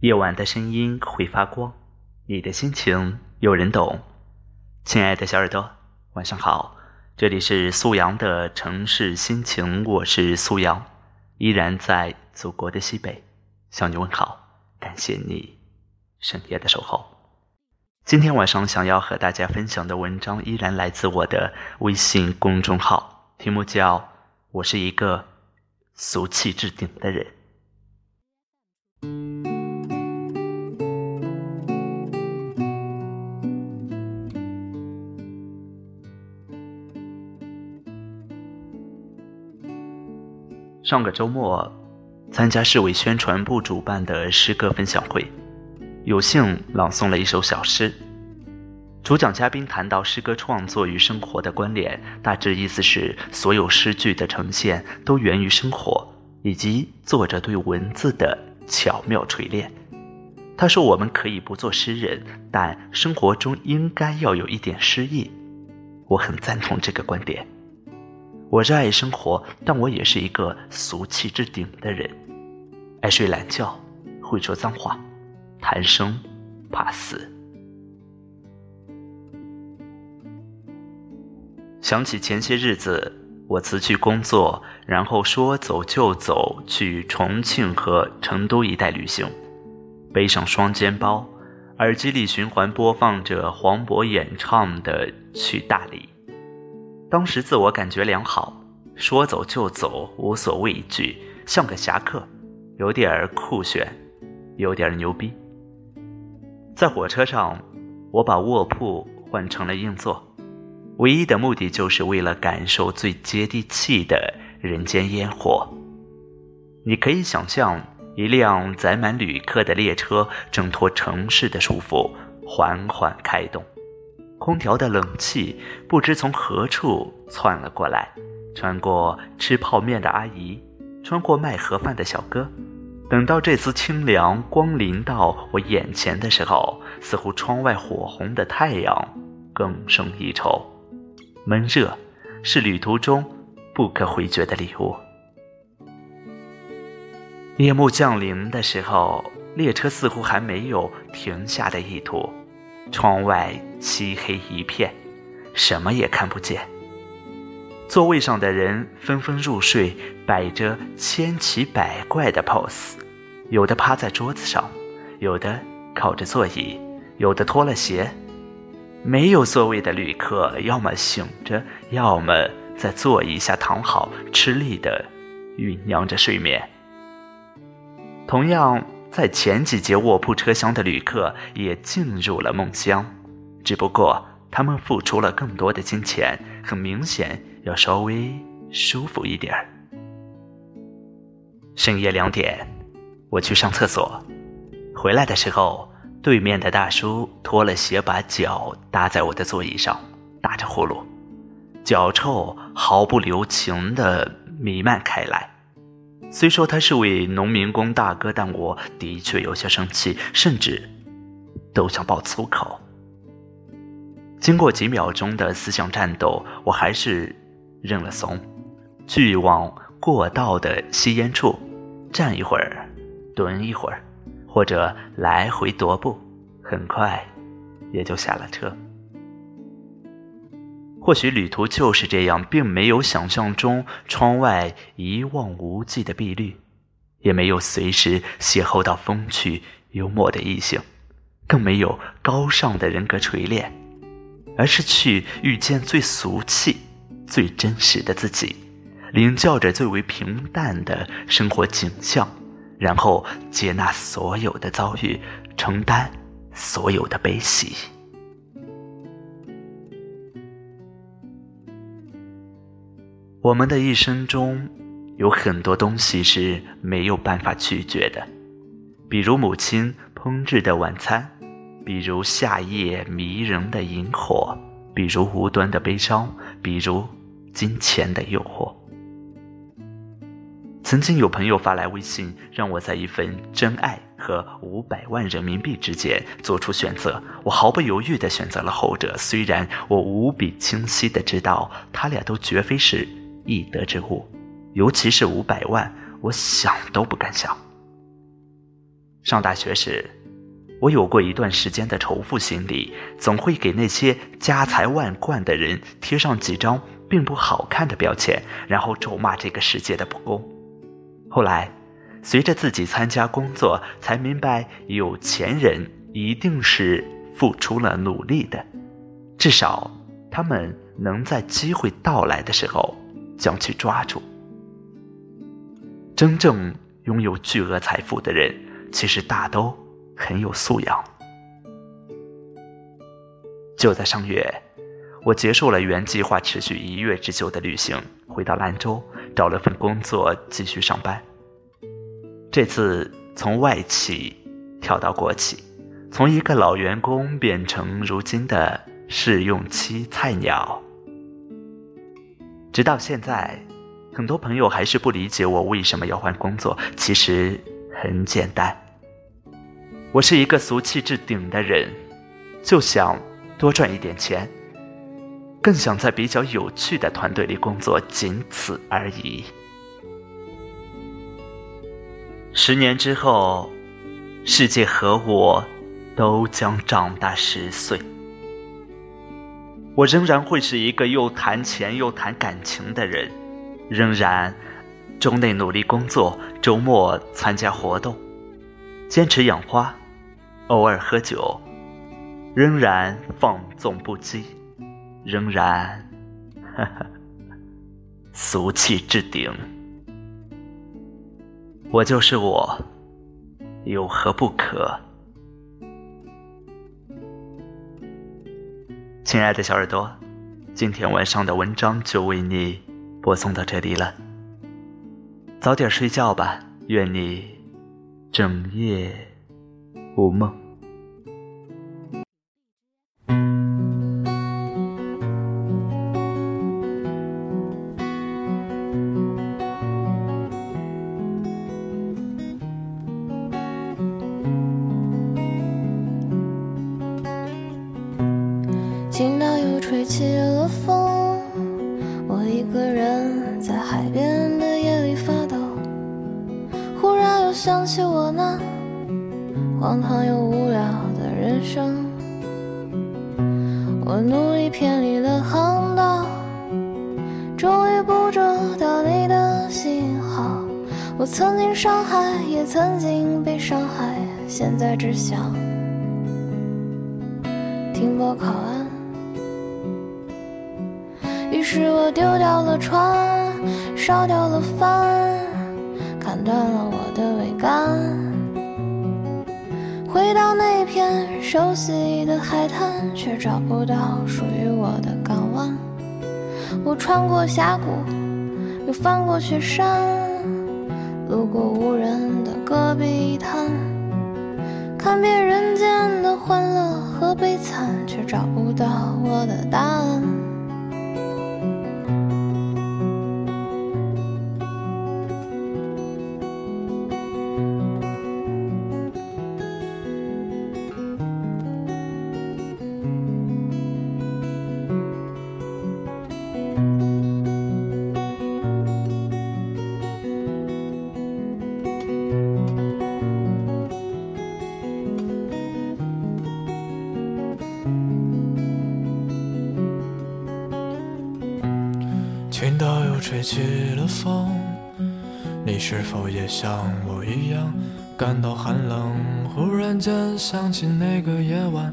夜晚的声音会发光，你的心情有人懂。亲爱的小耳朵，晚上好，这里是苏阳的城市心情，我是苏阳，依然在祖国的西北向你问好，感谢你深夜的守候。今天晚上想要和大家分享的文章依然来自我的微信公众号，题目叫《我是一个俗气至顶的人》。上个周末，参加市委宣传部主办的诗歌分享会，有幸朗诵了一首小诗。主讲嘉宾谈到诗歌创作与生活的关联，大致意思是所有诗句的呈现都源于生活，以及作者对文字的巧妙锤炼。他说：“我们可以不做诗人，但生活中应该要有一点诗意。”我很赞同这个观点。我热爱生活，但我也是一个俗气至顶的人，爱睡懒觉，会说脏话，贪生怕死。想起前些日子，我辞去工作，然后说走就走去重庆和成都一带旅行，背上双肩包，耳机里循环播放着黄渤演唱的《去大理》。当时自我感觉良好，说走就走，无所畏惧，像个侠客，有点儿酷炫，有点儿牛逼。在火车上，我把卧铺换成了硬座，唯一的目的就是为了感受最接地气的人间烟火。你可以想象，一辆载满旅客的列车挣脱城市的束缚，缓缓开动。空调的冷气不知从何处窜了过来，穿过吃泡面的阿姨，穿过卖盒饭的小哥。等到这丝清凉光临到我眼前的时候，似乎窗外火红的太阳更胜一筹。闷热是旅途中不可回绝的礼物。夜幕降临的时候，列车似乎还没有停下的意图。窗外漆黑一片，什么也看不见。座位上的人纷纷入睡，摆着千奇百怪的 pose，有的趴在桌子上，有的靠着座椅，有的脱了鞋。没有座位的旅客，要么醒着，要么在座椅下躺好，吃力的酝酿着睡眠。同样。在前几节卧铺车厢的旅客也进入了梦乡，只不过他们付出了更多的金钱，很明显要稍微舒服一点儿。深夜两点，我去上厕所，回来的时候，对面的大叔脱了鞋，把脚搭在我的座椅上，打着呼噜，脚臭毫不留情地弥漫开来。虽说他是位农民工大哥，但我的确有些生气，甚至都想爆粗口。经过几秒钟的思想战斗，我还是认了怂，去往过道的吸烟处站一会儿，蹲一会儿，或者来回踱步，很快也就下了车。或许旅途就是这样，并没有想象中窗外一望无际的碧绿，也没有随时邂逅到风趣幽默的异性，更没有高尚的人格锤炼，而是去遇见最俗气、最真实的自己，领教着最为平淡的生活景象，然后接纳所有的遭遇，承担所有的悲喜。我们的一生中，有很多东西是没有办法拒绝的，比如母亲烹制的晚餐，比如夏夜迷人的萤火，比如无端的悲伤，比如金钱的诱惑。曾经有朋友发来微信，让我在一份真爱和五百万人民币之间做出选择，我毫不犹豫地选择了后者。虽然我无比清晰地知道，他俩都绝非是。易得之物，尤其是五百万，我想都不敢想。上大学时，我有过一段时间的仇富心理，总会给那些家财万贯的人贴上几张并不好看的标签，然后咒骂这个世界的不公。后来，随着自己参加工作，才明白有钱人一定是付出了努力的，至少他们能在机会到来的时候将其抓住。真正拥有巨额财富的人，其实大都很有素养。就在上月，我结束了原计划持续一月之久的旅行，回到兰州，找了份工作继续上班。这次从外企跳到国企，从一个老员工变成如今的试用期菜鸟，直到现在。很多朋友还是不理解我为什么要换工作。其实很简单，我是一个俗气至顶的人，就想多赚一点钱，更想在比较有趣的团队里工作，仅此而已。十年之后，世界和我都将长大十岁，我仍然会是一个又谈钱又谈感情的人。仍然周内努力工作，周末参加活动，坚持养花，偶尔喝酒，仍然放纵不羁，仍然哈哈俗气至顶。我就是我，有何不可？亲爱的小耳朵，今天晚上的文章就为你。播送到这里了，早点睡觉吧，愿你整夜无梦。想起我那荒唐又无聊的人生。我努力偏离了航道，终于捕捉到你的信号。我曾经伤害，也曾经被伤害，现在只想停泊靠岸。于是我丢掉了船，烧掉了帆，砍断了我的桅杆，回到那片熟悉的海滩，却找不到属于我的港湾。我穿过峡谷，又翻过雪山，路过无人的戈壁滩，看遍人间的欢乐和悲惨，却找不到我的答案。听到又吹起了风，你是否也像我一样感到寒冷？忽然间想起那个夜晚，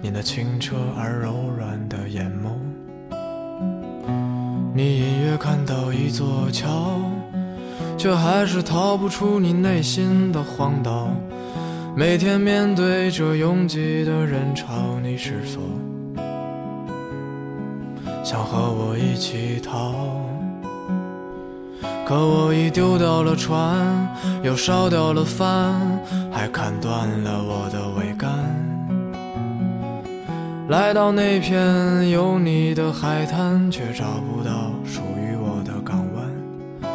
你那清澈而柔软的眼眸。你隐约看到一座桥，却还是逃不出你内心的荒岛。每天面对着拥挤的人潮，你是否？想和我一起逃，可我已丢掉了船，又烧掉了帆，还砍断了我的桅杆。来到那片有你的海滩，却找不到属于我的港湾。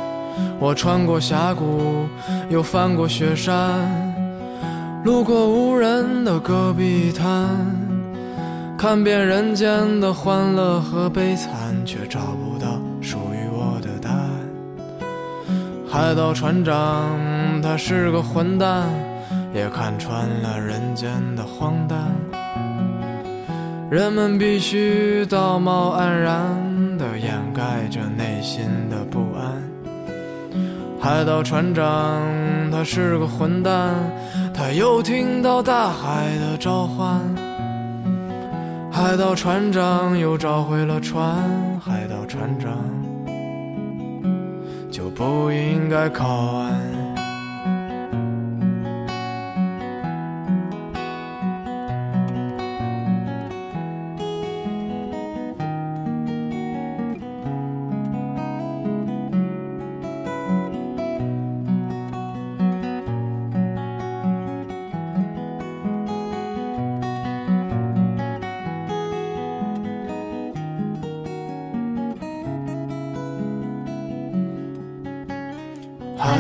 我穿过峡谷，又翻过雪山，路过无人的戈壁滩。看遍人间的欢乐和悲惨，却找不到属于我的答案。海盗船长他是个混蛋，也看穿了人间的荒诞。人们必须道貌岸然地掩盖着内心的不安。海盗船长他是个混蛋，他又听到大海的召唤。海盗船长又找回了船，海盗船长就不应该靠岸。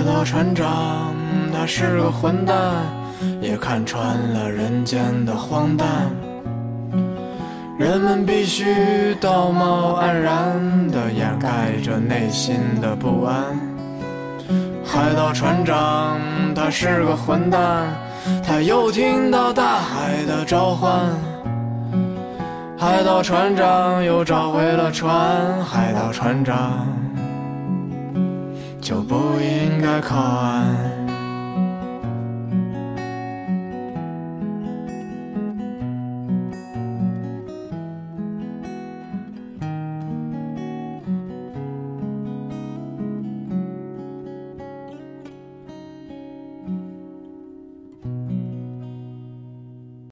海盗船长，他是个混蛋，也看穿了人间的荒诞。人们必须道貌岸然地掩盖着内心的不安。海盗船长，他是个混蛋，他又听到大海的召唤。海盗船长又找回了船，海盗船长。就不一该靠岸。